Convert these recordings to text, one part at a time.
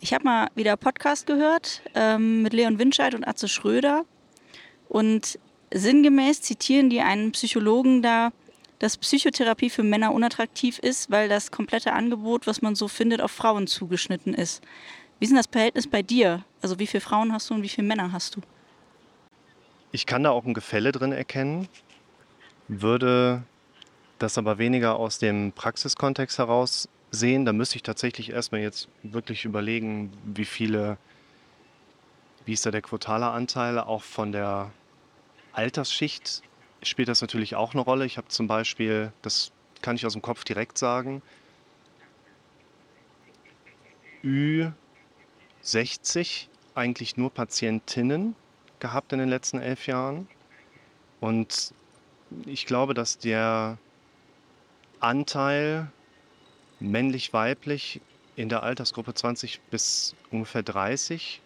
Ich habe mal wieder Podcast gehört ähm, mit Leon Winscheid und Atze Schröder. Und sinngemäß zitieren die einen Psychologen da, dass Psychotherapie für Männer unattraktiv ist, weil das komplette Angebot, was man so findet, auf Frauen zugeschnitten ist. Wie ist denn das Verhältnis bei dir? Also wie viele Frauen hast du und wie viele Männer hast du? Ich kann da auch ein Gefälle drin erkennen, würde das aber weniger aus dem Praxiskontext heraus sehen. Da müsste ich tatsächlich erstmal jetzt wirklich überlegen, wie viele, wie ist da der quotale Anteil, auch von der Altersschicht spielt das natürlich auch eine Rolle. Ich habe zum Beispiel, das kann ich aus dem Kopf direkt sagen, Ü60 eigentlich nur Patientinnen gehabt in den letzten elf Jahren. Und ich glaube, dass der Anteil männlich-weiblich in der Altersgruppe 20 bis ungefähr 30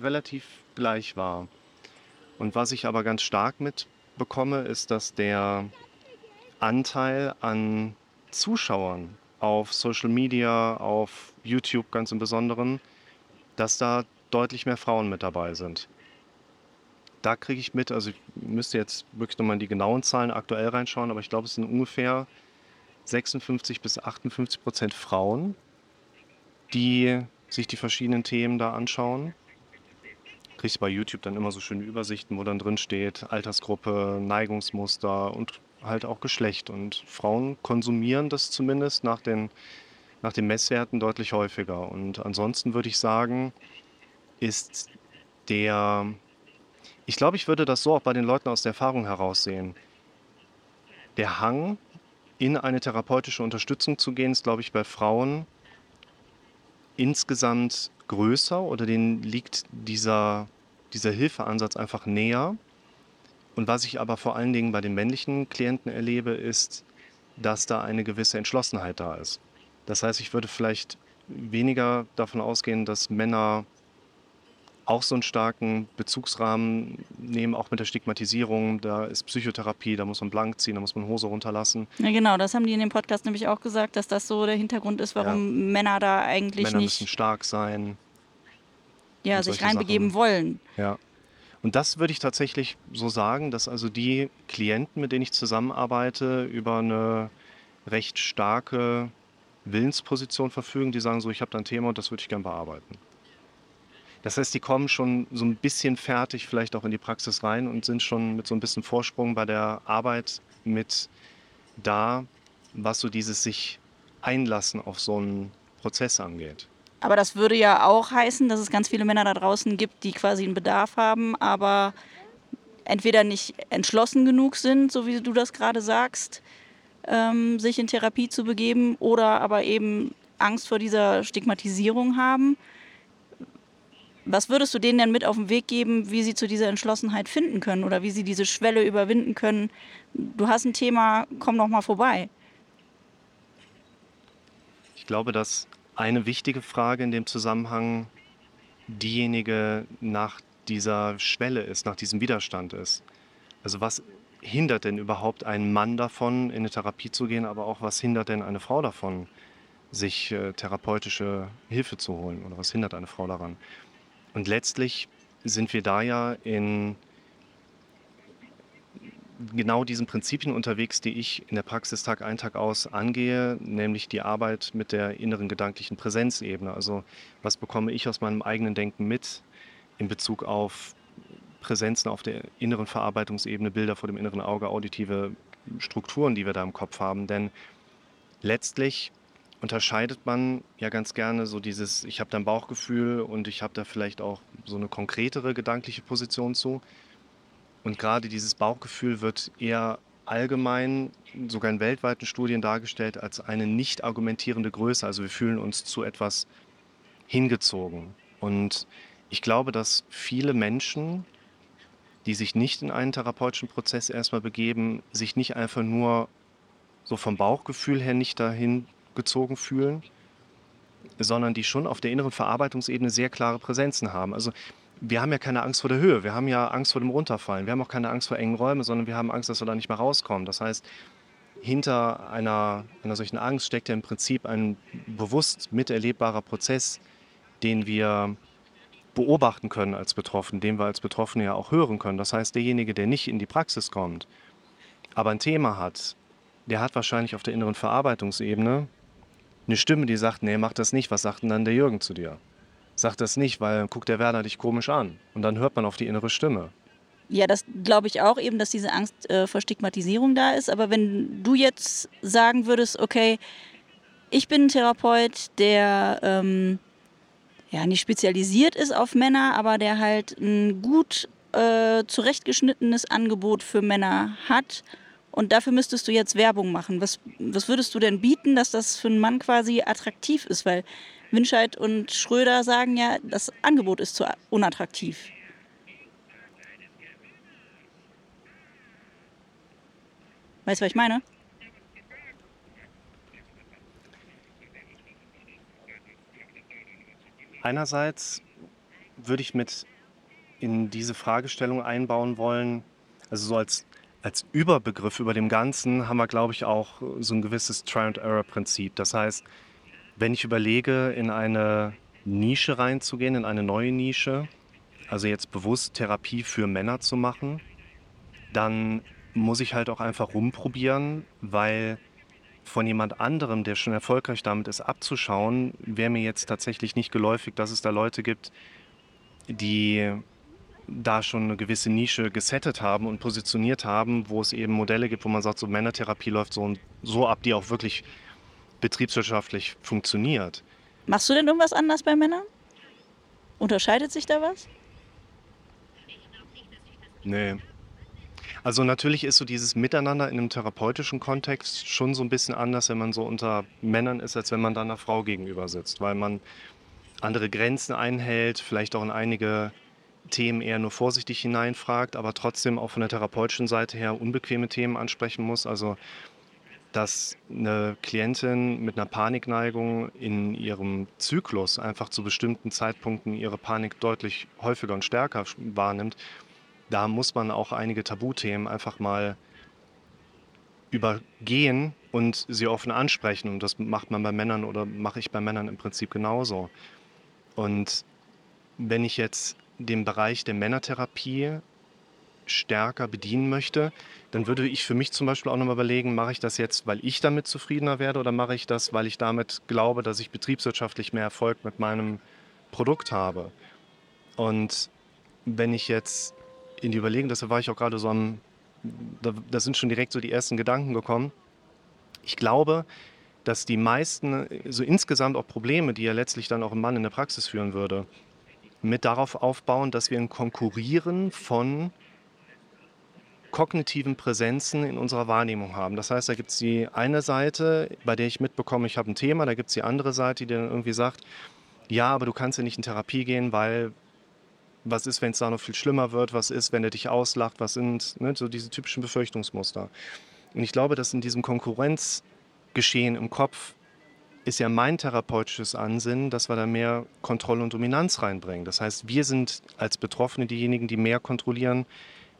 relativ gleich war. Und was ich aber ganz stark mitbekomme, ist, dass der Anteil an Zuschauern auf Social Media, auf YouTube ganz im Besonderen, dass da deutlich mehr Frauen mit dabei sind. Da kriege ich mit, also ich müsste jetzt wirklich nochmal in die genauen Zahlen aktuell reinschauen, aber ich glaube, es sind ungefähr 56 bis 58 Prozent Frauen, die sich die verschiedenen Themen da anschauen. Kriegst bei YouTube dann immer so schöne Übersichten, wo dann drin steht Altersgruppe, Neigungsmuster und halt auch Geschlecht. Und Frauen konsumieren das zumindest nach den, nach den Messwerten deutlich häufiger. Und ansonsten würde ich sagen, ist der, ich glaube, ich würde das so auch bei den Leuten aus der Erfahrung heraussehen. Der Hang in eine therapeutische Unterstützung zu gehen, ist, glaube ich, bei Frauen insgesamt größer oder denen liegt dieser, dieser Hilfeansatz einfach näher. Und was ich aber vor allen Dingen bei den männlichen Klienten erlebe, ist, dass da eine gewisse Entschlossenheit da ist. Das heißt, ich würde vielleicht weniger davon ausgehen, dass Männer auch so einen starken Bezugsrahmen nehmen, auch mit der Stigmatisierung. Da ist Psychotherapie, da muss man blank ziehen, da muss man Hose runterlassen. Ja, genau, das haben die in dem Podcast nämlich auch gesagt, dass das so der Hintergrund ist, warum ja. Männer da eigentlich Männer nicht. müssen stark sein. Ja, sich reinbegeben Sachen. wollen. Ja. Und das würde ich tatsächlich so sagen, dass also die Klienten, mit denen ich zusammenarbeite, über eine recht starke Willensposition verfügen, die sagen so, ich habe da ein Thema und das würde ich gerne bearbeiten. Das heißt, die kommen schon so ein bisschen fertig vielleicht auch in die Praxis rein und sind schon mit so ein bisschen Vorsprung bei der Arbeit mit da, was so dieses sich einlassen auf so einen Prozess angeht. Aber das würde ja auch heißen, dass es ganz viele Männer da draußen gibt, die quasi einen Bedarf haben, aber entweder nicht entschlossen genug sind, so wie du das gerade sagst, ähm, sich in Therapie zu begeben, oder aber eben Angst vor dieser Stigmatisierung haben. Was würdest du denen denn mit auf den Weg geben, wie sie zu dieser Entschlossenheit finden können oder wie sie diese Schwelle überwinden können? Du hast ein Thema, komm doch mal vorbei. Ich glaube, dass eine wichtige Frage in dem Zusammenhang diejenige nach dieser Schwelle ist, nach diesem Widerstand ist. Also was hindert denn überhaupt einen Mann davon, in eine Therapie zu gehen, aber auch was hindert denn eine Frau davon, sich äh, therapeutische Hilfe zu holen oder was hindert eine Frau daran? Und letztlich sind wir da ja in genau diesen Prinzipien unterwegs, die ich in der Praxis Tag ein, Tag aus angehe, nämlich die Arbeit mit der inneren gedanklichen Präsenzebene. Also was bekomme ich aus meinem eigenen Denken mit in Bezug auf Präsenzen auf der inneren Verarbeitungsebene, Bilder vor dem inneren Auge, auditive Strukturen, die wir da im Kopf haben. Denn letztlich unterscheidet man ja ganz gerne so dieses, ich habe da ein Bauchgefühl und ich habe da vielleicht auch so eine konkretere gedankliche Position zu. Und gerade dieses Bauchgefühl wird eher allgemein, sogar in weltweiten Studien dargestellt, als eine nicht argumentierende Größe. Also wir fühlen uns zu etwas hingezogen. Und ich glaube, dass viele Menschen, die sich nicht in einen therapeutischen Prozess erstmal begeben, sich nicht einfach nur so vom Bauchgefühl her nicht dahin gezogen fühlen, sondern die schon auf der inneren Verarbeitungsebene sehr klare Präsenzen haben. Also wir haben ja keine Angst vor der Höhe, wir haben ja Angst vor dem Runterfallen, wir haben auch keine Angst vor engen Räumen, sondern wir haben Angst, dass wir da nicht mehr rauskommen. Das heißt, hinter einer, einer solchen Angst steckt ja im Prinzip ein bewusst miterlebbarer Prozess, den wir beobachten können als Betroffene, den wir als Betroffene ja auch hören können. Das heißt, derjenige, der nicht in die Praxis kommt, aber ein Thema hat, der hat wahrscheinlich auf der inneren Verarbeitungsebene eine Stimme, die sagt, nee, mach das nicht. Was sagt denn dann der Jürgen zu dir? Sag das nicht, weil guckt der Werner dich komisch an. Und dann hört man auf die innere Stimme. Ja, das glaube ich auch eben, dass diese Angst äh, vor Stigmatisierung da ist. Aber wenn du jetzt sagen würdest, okay, ich bin ein Therapeut, der ähm, ja nicht spezialisiert ist auf Männer, aber der halt ein gut äh, zurechtgeschnittenes Angebot für Männer hat. Und dafür müsstest du jetzt Werbung machen. Was, was würdest du denn bieten, dass das für einen Mann quasi attraktiv ist? Weil Winscheid und Schröder sagen ja, das Angebot ist zu unattraktiv. Weißt du, was ich meine? Einerseits würde ich mit in diese Fragestellung einbauen wollen, also so als, als Überbegriff über dem Ganzen haben wir, glaube ich, auch so ein gewisses Try-and-Error-Prinzip. Das heißt, wenn ich überlege, in eine Nische reinzugehen, in eine neue Nische, also jetzt bewusst Therapie für Männer zu machen, dann muss ich halt auch einfach rumprobieren, weil von jemand anderem, der schon erfolgreich damit ist, abzuschauen, wäre mir jetzt tatsächlich nicht geläufig, dass es da Leute gibt, die da schon eine gewisse Nische gesettet haben und positioniert haben, wo es eben Modelle gibt, wo man sagt, so Männertherapie läuft so und so ab, die auch wirklich betriebswirtschaftlich funktioniert. Machst du denn irgendwas anders bei Männern? Unterscheidet sich da was? Nee, also natürlich ist so dieses Miteinander in einem therapeutischen Kontext schon so ein bisschen anders, wenn man so unter Männern ist, als wenn man da einer Frau gegenüber sitzt, weil man andere Grenzen einhält, vielleicht auch in einige Themen eher nur vorsichtig hineinfragt, aber trotzdem auch von der therapeutischen Seite her unbequeme Themen ansprechen muss. Also dass eine Klientin mit einer Panikneigung in ihrem Zyklus einfach zu bestimmten Zeitpunkten ihre Panik deutlich häufiger und stärker wahrnimmt da muss man auch einige Tabuthemen einfach mal übergehen und sie offen ansprechen. Und das macht man bei Männern oder mache ich bei Männern im Prinzip genauso. Und wenn ich jetzt den Bereich der Männertherapie stärker bedienen möchte, dann würde ich für mich zum Beispiel auch nochmal überlegen, mache ich das jetzt, weil ich damit zufriedener werde oder mache ich das, weil ich damit glaube, dass ich betriebswirtschaftlich mehr Erfolg mit meinem Produkt habe. Und wenn ich jetzt in die Überlegung, deshalb war ich auch gerade so am, da, da sind schon direkt so die ersten Gedanken gekommen. Ich glaube, dass die meisten, so insgesamt auch Probleme, die ja letztlich dann auch ein Mann in der Praxis führen würde, mit darauf aufbauen, dass wir ein Konkurrieren von kognitiven Präsenzen in unserer Wahrnehmung haben. Das heißt, da gibt es die eine Seite, bei der ich mitbekomme, ich habe ein Thema, da gibt es die andere Seite, die dann irgendwie sagt, ja, aber du kannst ja nicht in Therapie gehen, weil was ist, wenn es da noch viel schlimmer wird? Was ist, wenn er dich auslacht? Was sind ne, so diese typischen Befürchtungsmuster? Und ich glaube, dass in diesem Konkurrenzgeschehen im Kopf ist ja mein therapeutisches Ansinnen, dass wir da mehr Kontrolle und Dominanz reinbringen. Das heißt, wir sind als Betroffene diejenigen, die mehr kontrollieren,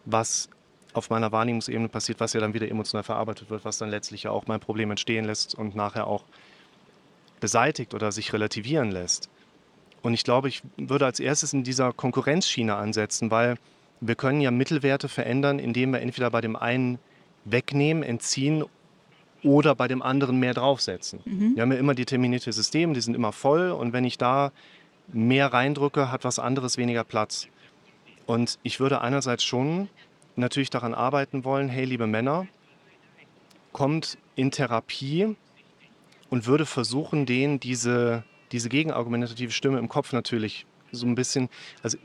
was auf meiner Wahrnehmungsebene passiert, was ja dann wieder emotional verarbeitet wird, was dann letztlich ja auch mein Problem entstehen lässt und nachher auch beseitigt oder sich relativieren lässt. Und ich glaube, ich würde als erstes in dieser Konkurrenzschiene ansetzen, weil wir können ja Mittelwerte verändern, indem wir entweder bei dem einen wegnehmen, entziehen oder bei dem anderen mehr draufsetzen. Mhm. Wir haben ja immer determinierte Systeme, die sind immer voll und wenn ich da mehr reindrücke, hat was anderes weniger Platz. Und ich würde einerseits schon natürlich daran arbeiten wollen, hey liebe Männer, kommt in Therapie und würde versuchen, denen diese diese gegenargumentative Stimme im Kopf natürlich so ein bisschen, also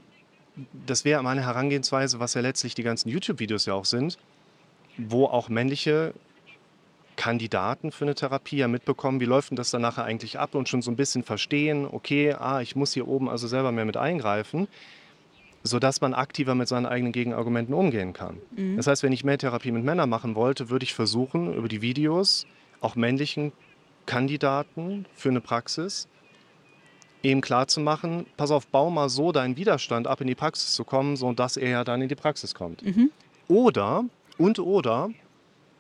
das wäre meine Herangehensweise, was ja letztlich die ganzen YouTube-Videos ja auch sind, wo auch männliche Kandidaten für eine Therapie ja mitbekommen, wie läuft denn das dann nachher eigentlich ab und schon so ein bisschen verstehen, okay, ah, ich muss hier oben also selber mehr mit eingreifen, sodass man aktiver mit seinen eigenen Gegenargumenten umgehen kann. Mhm. Das heißt, wenn ich mehr Therapie mit Männern machen wollte, würde ich versuchen, über die Videos auch männlichen Kandidaten für eine Praxis ihm klarzumachen, pass auf, bau mal so deinen Widerstand ab, in die Praxis zu kommen, so dass er ja dann in die Praxis kommt. Mhm. Oder, und oder,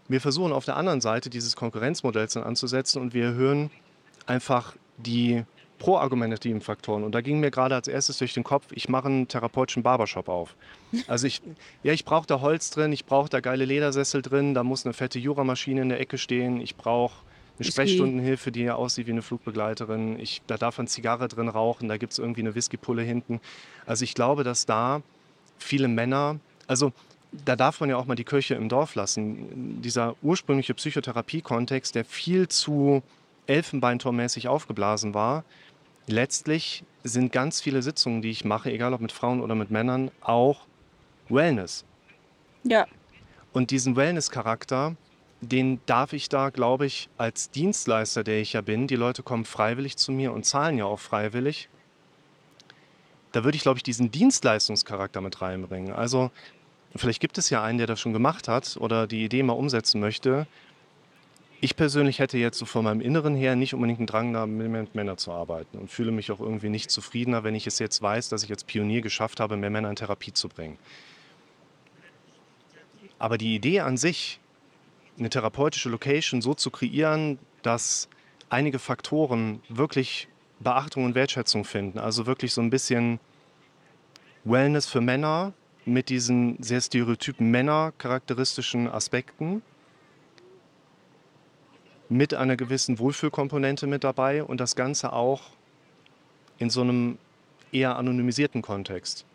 wir versuchen auf der anderen Seite dieses Konkurrenzmodells dann anzusetzen und wir erhöhen einfach die pro-argumentativen Faktoren. Und da ging mir gerade als erstes durch den Kopf, ich mache einen therapeutischen Barbershop auf. Also ich, ja, ich brauche da Holz drin, ich brauche da geile Ledersessel drin, da muss eine fette Juramaschine in der Ecke stehen, ich brauche eine Sprechstundenhilfe, die ja aussieht wie eine Flugbegleiterin. Ich, da darf man Zigarre drin rauchen, da gibt es irgendwie eine Whiskypulle hinten. Also ich glaube, dass da viele Männer, also da darf man ja auch mal die Kirche im Dorf lassen. Dieser ursprüngliche Psychotherapie-Kontext, der viel zu Elfenbeinturmmäßig aufgeblasen war, letztlich sind ganz viele Sitzungen, die ich mache, egal ob mit Frauen oder mit Männern, auch Wellness. Ja. Und diesen Wellness-Charakter, den darf ich da, glaube ich, als Dienstleister, der ich ja bin, die Leute kommen freiwillig zu mir und zahlen ja auch freiwillig. Da würde ich, glaube ich, diesen Dienstleistungscharakter mit reinbringen. Also vielleicht gibt es ja einen, der das schon gemacht hat oder die Idee mal umsetzen möchte. Ich persönlich hätte jetzt so von meinem Inneren her nicht unbedingt einen Drang, da mit Männern zu arbeiten und fühle mich auch irgendwie nicht zufriedener, wenn ich es jetzt weiß, dass ich als Pionier geschafft habe, mehr Männer in Therapie zu bringen. Aber die Idee an sich, eine therapeutische Location so zu kreieren, dass einige Faktoren wirklich Beachtung und Wertschätzung finden, also wirklich so ein bisschen Wellness für Männer mit diesen sehr stereotypen Männer-charakteristischen Aspekten mit einer gewissen Wohlfühlkomponente mit dabei und das Ganze auch in so einem eher anonymisierten Kontext.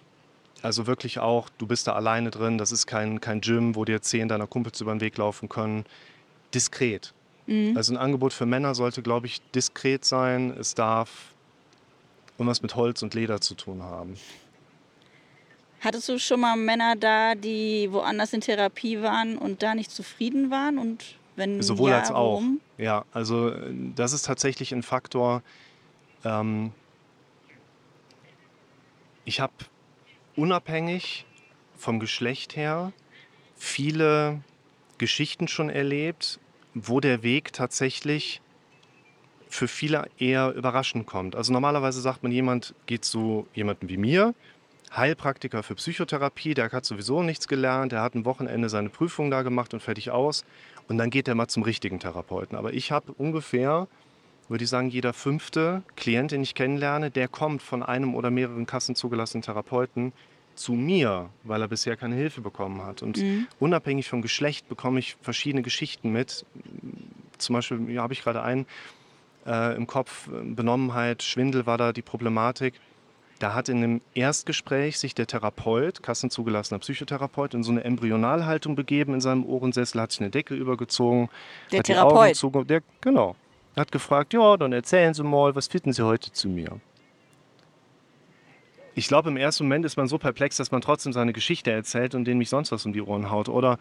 Also wirklich auch, du bist da alleine drin, das ist kein, kein Gym, wo dir zehn deiner Kumpels über den Weg laufen können. Diskret. Mhm. Also ein Angebot für Männer sollte, glaube ich, diskret sein. Es darf irgendwas mit Holz und Leder zu tun haben. Hattest du schon mal Männer da, die woanders in Therapie waren und da nicht zufrieden waren und wenn Sowohl ja, als auch. warum? Ja, also äh, das ist tatsächlich ein Faktor. Ähm, ich habe unabhängig vom Geschlecht her viele Geschichten schon erlebt, wo der Weg tatsächlich für viele eher überraschend kommt. Also normalerweise sagt man, jemand geht zu jemandem wie mir, Heilpraktiker für Psychotherapie, der hat sowieso nichts gelernt, der hat ein Wochenende seine Prüfung da gemacht und fertig aus. Und dann geht er mal zum richtigen Therapeuten. Aber ich habe ungefähr, würde ich sagen, jeder fünfte Klient, den ich kennenlerne, der kommt von einem oder mehreren kassenzugelassenen Therapeuten zu mir, weil er bisher keine Hilfe bekommen hat. Und mhm. unabhängig vom Geschlecht bekomme ich verschiedene Geschichten mit. Zum Beispiel ja, habe ich gerade einen äh, im Kopf, Benommenheit, Schwindel war da die Problematik. Da hat in einem Erstgespräch sich der Therapeut, kassenzugelassener Psychotherapeut, in so eine Embryonalhaltung begeben in seinem Ohrensessel, hat sich eine Decke übergezogen. Der hat Therapeut? Die Augen der, genau. Hat gefragt, ja, dann erzählen Sie mal, was finden Sie heute zu mir? Ich glaube, im ersten Moment ist man so perplex, dass man trotzdem seine Geschichte erzählt und denen mich sonst was um die Ohren haut. Oder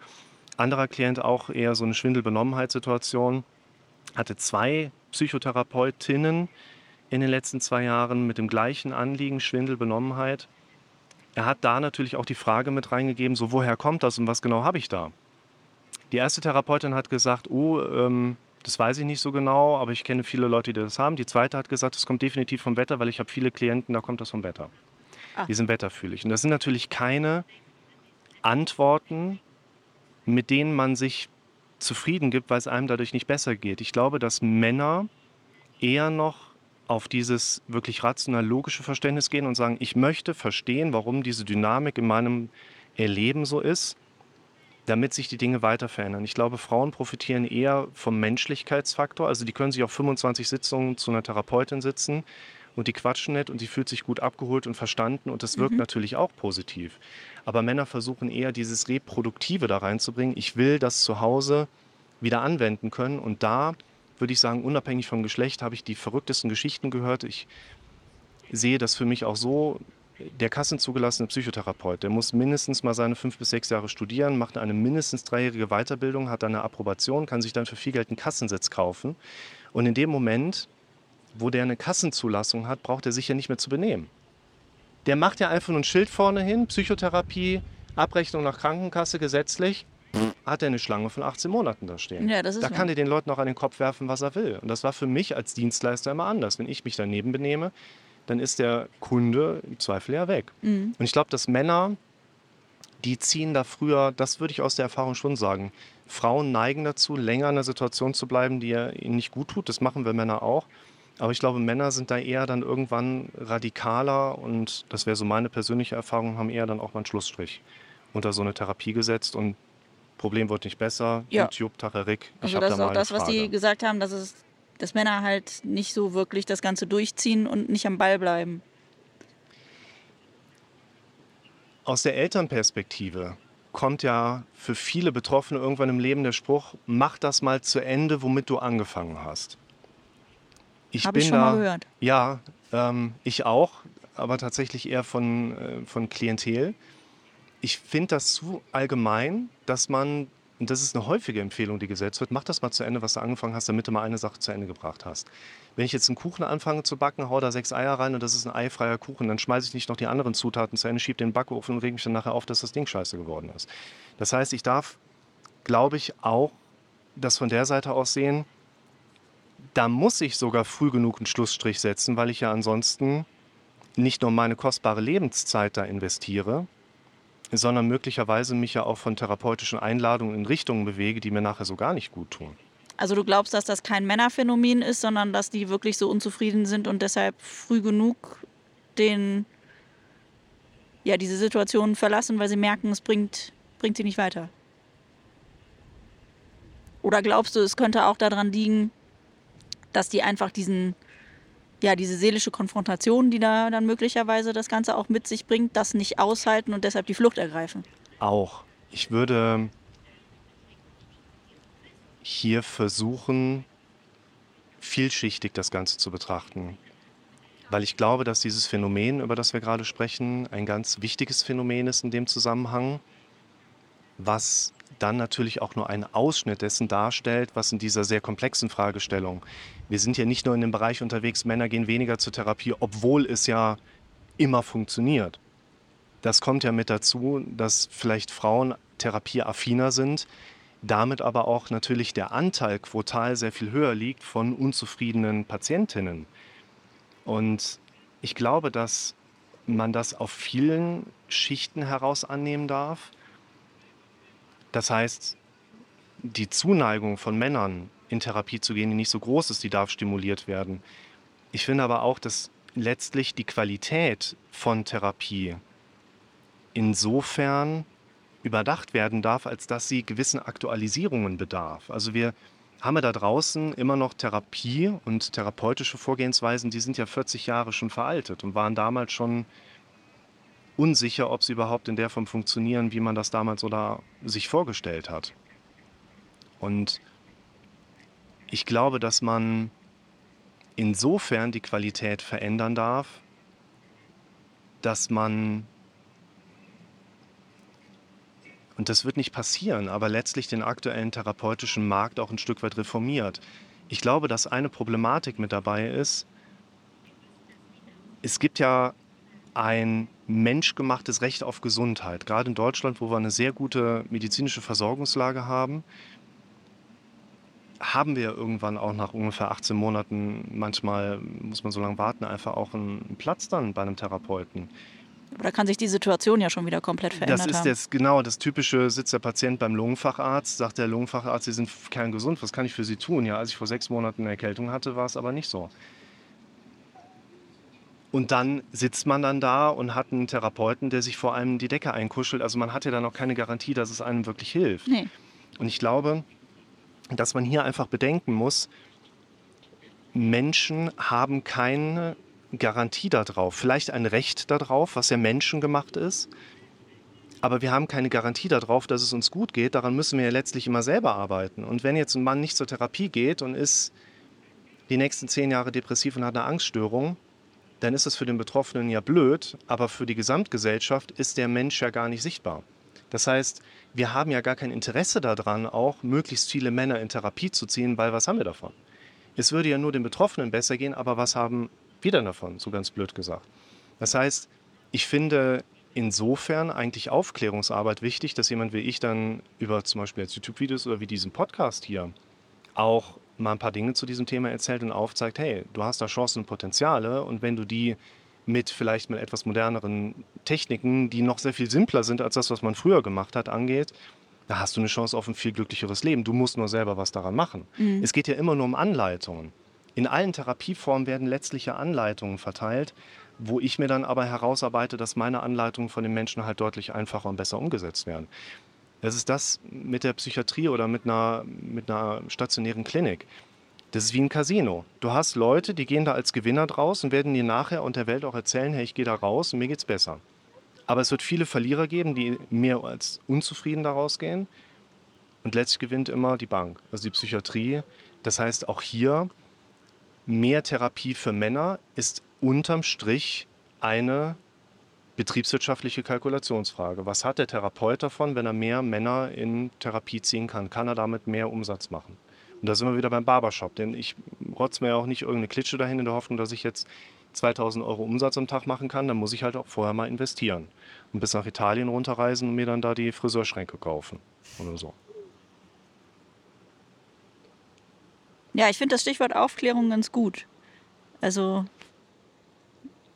anderer Klient auch eher so eine Schwindelbenommenheitssituation. Hatte zwei Psychotherapeutinnen, in den letzten zwei Jahren mit dem gleichen Anliegen, Schwindel, Benommenheit. Er hat da natürlich auch die Frage mit reingegeben, so woher kommt das und was genau habe ich da? Die erste Therapeutin hat gesagt, oh, ähm, das weiß ich nicht so genau, aber ich kenne viele Leute, die das haben. Die zweite hat gesagt, es kommt definitiv vom Wetter, weil ich habe viele Klienten, da kommt das vom Wetter. Ah. Die sind wetterfühlig. Und das sind natürlich keine Antworten, mit denen man sich zufrieden gibt, weil es einem dadurch nicht besser geht. Ich glaube, dass Männer eher noch auf dieses wirklich rational logische Verständnis gehen und sagen, ich möchte verstehen, warum diese Dynamik in meinem Erleben so ist, damit sich die Dinge weiter verändern. Ich glaube, Frauen profitieren eher vom Menschlichkeitsfaktor. Also die können sich auf 25 Sitzungen zu einer Therapeutin sitzen und die quatschen nicht und die fühlt sich gut abgeholt und verstanden und das wirkt mhm. natürlich auch positiv. Aber Männer versuchen eher dieses Reproduktive da reinzubringen. Ich will das zu Hause wieder anwenden können und da würde ich sagen, unabhängig vom Geschlecht habe ich die verrücktesten Geschichten gehört. Ich sehe das für mich auch so, der kassenzugelassene Psychotherapeut, der muss mindestens mal seine fünf bis sechs Jahre studieren, macht eine mindestens dreijährige Weiterbildung, hat eine Approbation, kann sich dann für viel Geld einen Kassensitz kaufen. Und in dem Moment, wo der eine Kassenzulassung hat, braucht er sich ja nicht mehr zu benehmen. Der macht ja einfach nur ein Schild vorne hin, Psychotherapie, Abrechnung nach Krankenkasse gesetzlich hat er eine Schlange von 18 Monaten da stehen. Ja, das ist da kann er den Leuten auch an den Kopf werfen, was er will. Und das war für mich als Dienstleister immer anders. Wenn ich mich daneben benehme, dann ist der Kunde im Zweifel ja weg. Mhm. Und ich glaube, dass Männer, die ziehen da früher, das würde ich aus der Erfahrung schon sagen, Frauen neigen dazu, länger in einer Situation zu bleiben, die ihnen nicht gut tut. Das machen wir Männer auch. Aber ich glaube, Männer sind da eher dann irgendwann radikaler und das wäre so meine persönliche Erfahrung, haben eher dann auch mal einen Schlussstrich unter so eine Therapie gesetzt und Problem wird nicht besser. Ja. YouTube, Tacherik, ich Also das da ist auch das, was die gesagt haben, dass es dass Männer halt nicht so wirklich das Ganze durchziehen und nicht am Ball bleiben. Aus der Elternperspektive kommt ja für viele Betroffene irgendwann im Leben der Spruch, mach das mal zu Ende, womit du angefangen hast. Ich Habe bin ich schon da, mal gehört. Ja, ähm, ich auch, aber tatsächlich eher von, äh, von Klientel. Ich finde das zu allgemein, dass man, und das ist eine häufige Empfehlung, die gesetzt wird, mach das mal zu Ende, was du angefangen hast, damit du mal eine Sache zu Ende gebracht hast. Wenn ich jetzt einen Kuchen anfange zu backen, hau da sechs Eier rein und das ist ein eifreier Kuchen, dann schmeiße ich nicht noch die anderen Zutaten zu Ende, schiebe den Backofen und reg mich dann nachher auf, dass das Ding scheiße geworden ist. Das heißt, ich darf, glaube ich, auch das von der Seite aus sehen, da muss ich sogar früh genug einen Schlussstrich setzen, weil ich ja ansonsten nicht nur meine kostbare Lebenszeit da investiere, sondern möglicherweise mich ja auch von therapeutischen Einladungen in Richtungen bewege, die mir nachher so gar nicht gut tun. Also du glaubst, dass das kein Männerphänomen ist, sondern dass die wirklich so unzufrieden sind und deshalb früh genug den ja diese Situation verlassen, weil sie merken, es bringt bringt sie nicht weiter. Oder glaubst du, es könnte auch daran liegen, dass die einfach diesen ja diese seelische Konfrontation, die da dann möglicherweise das Ganze auch mit sich bringt, das nicht aushalten und deshalb die Flucht ergreifen? Auch. Ich würde hier versuchen, vielschichtig das Ganze zu betrachten. Weil ich glaube, dass dieses Phänomen, über das wir gerade sprechen, ein ganz wichtiges Phänomen ist in dem Zusammenhang, was dann natürlich auch nur einen Ausschnitt dessen darstellt, was in dieser sehr komplexen Fragestellung. Wir sind ja nicht nur in dem Bereich unterwegs, Männer gehen weniger zur Therapie, obwohl es ja immer funktioniert. Das kommt ja mit dazu, dass vielleicht Frauen therapieaffiner sind, damit aber auch natürlich der Anteil quotal sehr viel höher liegt von unzufriedenen Patientinnen. Und ich glaube, dass man das auf vielen Schichten heraus annehmen darf. Das heißt, die Zuneigung von Männern in Therapie zu gehen, die nicht so groß ist, die darf stimuliert werden. Ich finde aber auch, dass letztlich die Qualität von Therapie insofern überdacht werden darf, als dass sie gewissen Aktualisierungen bedarf. Also wir haben ja da draußen immer noch Therapie und therapeutische Vorgehensweisen, die sind ja 40 Jahre schon veraltet und waren damals schon unsicher, ob sie überhaupt in der Form funktionieren, wie man das damals oder sich vorgestellt hat. Und ich glaube, dass man insofern die Qualität verändern darf, dass man, und das wird nicht passieren, aber letztlich den aktuellen therapeutischen Markt auch ein Stück weit reformiert. Ich glaube, dass eine Problematik mit dabei ist, es gibt ja ein menschgemachtes Recht auf Gesundheit, gerade in Deutschland, wo wir eine sehr gute medizinische Versorgungslage haben, haben wir irgendwann auch nach ungefähr 18 Monaten, manchmal muss man so lange warten, einfach auch einen Platz dann bei einem Therapeuten. Aber da kann sich die Situation ja schon wieder komplett verändert Das ist jetzt genau das typische, sitzt der Patient beim Lungenfacharzt, sagt der Lungenfacharzt, Sie sind kerngesund, was kann ich für Sie tun? Ja, als ich vor sechs Monaten eine Erkältung hatte, war es aber nicht so. Und dann sitzt man dann da und hat einen Therapeuten, der sich vor allem die Decke einkuschelt. Also man hat ja dann auch keine Garantie, dass es einem wirklich hilft. Nee. Und ich glaube, dass man hier einfach bedenken muss, Menschen haben keine Garantie darauf. Vielleicht ein Recht darauf, was ja menschengemacht ist. Aber wir haben keine Garantie darauf, dass es uns gut geht. Daran müssen wir ja letztlich immer selber arbeiten. Und wenn jetzt ein Mann nicht zur Therapie geht und ist die nächsten zehn Jahre depressiv und hat eine Angststörung, dann ist es für den Betroffenen ja blöd, aber für die Gesamtgesellschaft ist der Mensch ja gar nicht sichtbar. Das heißt, wir haben ja gar kein Interesse daran, auch möglichst viele Männer in Therapie zu ziehen, weil was haben wir davon? Es würde ja nur den Betroffenen besser gehen, aber was haben wir denn davon, so ganz blöd gesagt. Das heißt, ich finde insofern eigentlich Aufklärungsarbeit wichtig, dass jemand wie ich dann über zum Beispiel jetzt YouTube-Videos oder wie diesen Podcast hier auch mal ein paar Dinge zu diesem Thema erzählt und aufzeigt, hey, du hast da Chancen und Potenziale und wenn du die mit vielleicht mit etwas moderneren Techniken, die noch sehr viel simpler sind als das, was man früher gemacht hat, angeht, da hast du eine Chance auf ein viel glücklicheres Leben. Du musst nur selber was daran machen. Mhm. Es geht ja immer nur um Anleitungen. in allen Therapieformen werden letztliche Anleitungen verteilt, wo ich mir dann aber herausarbeite, dass meine Anleitungen von den Menschen halt deutlich einfacher und besser umgesetzt werden. Das ist das mit der Psychiatrie oder mit einer, mit einer stationären Klinik. Das ist wie ein Casino. Du hast Leute, die gehen da als Gewinner draus und werden dir nachher und der Welt auch erzählen, hey, ich gehe da raus und mir geht's besser. Aber es wird viele Verlierer geben, die mehr als unzufrieden daraus gehen. Und letztlich gewinnt immer die Bank, also die Psychiatrie. Das heißt, auch hier mehr Therapie für Männer ist unterm Strich eine betriebswirtschaftliche Kalkulationsfrage. Was hat der Therapeut davon, wenn er mehr Männer in Therapie ziehen kann? Kann er damit mehr Umsatz machen? Und da sind wir wieder beim Barbershop, denn ich rotz mir ja auch nicht irgendeine Klitsche dahin in der Hoffnung, dass ich jetzt 2000 Euro Umsatz am Tag machen kann. Dann muss ich halt auch vorher mal investieren und bis nach Italien runterreisen und mir dann da die Friseurschränke kaufen oder so. Ja, ich finde das Stichwort Aufklärung ganz gut. Also,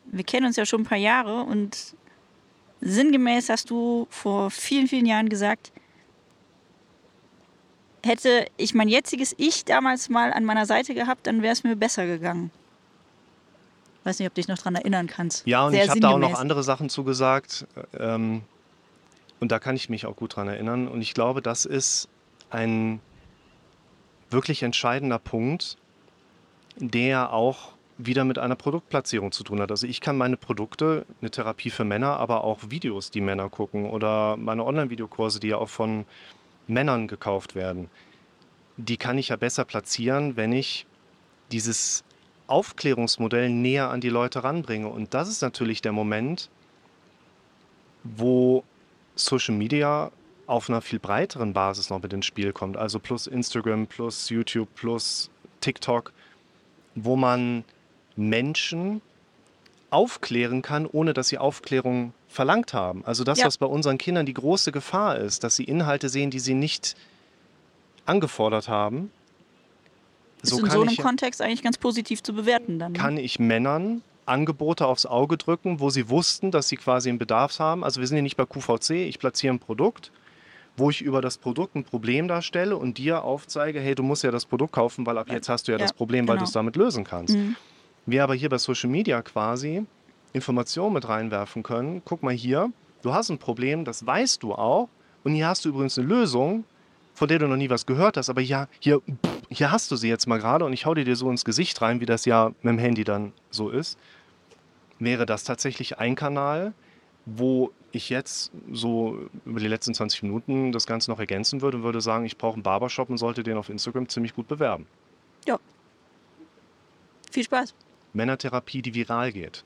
wir kennen uns ja schon ein paar Jahre und sinngemäß hast du vor vielen, vielen Jahren gesagt, hätte ich mein jetziges Ich damals mal an meiner Seite gehabt, dann wäre es mir besser gegangen. Weiß nicht, ob du dich noch daran erinnern kannst. Ja, und Sehr ich habe da auch noch andere Sachen zugesagt. Ähm, und da kann ich mich auch gut dran erinnern. Und ich glaube, das ist ein wirklich entscheidender Punkt, der auch wieder mit einer Produktplatzierung zu tun hat. Also ich kann meine Produkte, eine Therapie für Männer, aber auch Videos, die Männer gucken oder meine Online-Videokurse, die ja auch von Männern gekauft werden, die kann ich ja besser platzieren, wenn ich dieses Aufklärungsmodell näher an die Leute ranbringe. Und das ist natürlich der Moment, wo Social Media auf einer viel breiteren Basis noch mit ins Spiel kommt. Also plus Instagram, plus YouTube, plus TikTok, wo man Menschen aufklären kann, ohne dass sie Aufklärung verlangt haben. Also das, Ja. was bei unseren Kindern die große Gefahr ist, dass sie Inhalte sehen, die sie nicht angefordert haben. Ist So in so einem ich, Kontext eigentlich ganz positiv zu bewerten dann. ne? kann ich Männern Angebote aufs Auge drücken, wo sie wussten, dass sie quasi einen Bedarf haben. Also wir sind hier nicht bei QVC, ich platziere ein Produkt, wo ich über das Produkt ein Problem darstelle und dir aufzeige, hey, du musst ja das Produkt kaufen, weil ab jetzt hast du ja, Ja, das Problem, weil genau. du es damit lösen kannst. Mhm. Wir aber hier bei Social Media quasi Informationen mit reinwerfen können. Guck mal hier, du hast ein Problem, das weißt du auch. Und hier hast du übrigens eine Lösung, von der du noch nie was gehört hast. Aber ja, hier, hier hast du sie jetzt mal gerade und ich hau dir dir so ins Gesicht rein, wie das ja mit dem Handy dann so ist. Wäre das tatsächlich ein Kanal, wo ich jetzt so über die letzten 20 Minuten das Ganze noch ergänzen würde und würde sagen, ich brauche einen Barbershop und sollte den auf Instagram ziemlich gut bewerben. Viel Spaß. Männertherapie, die viral geht.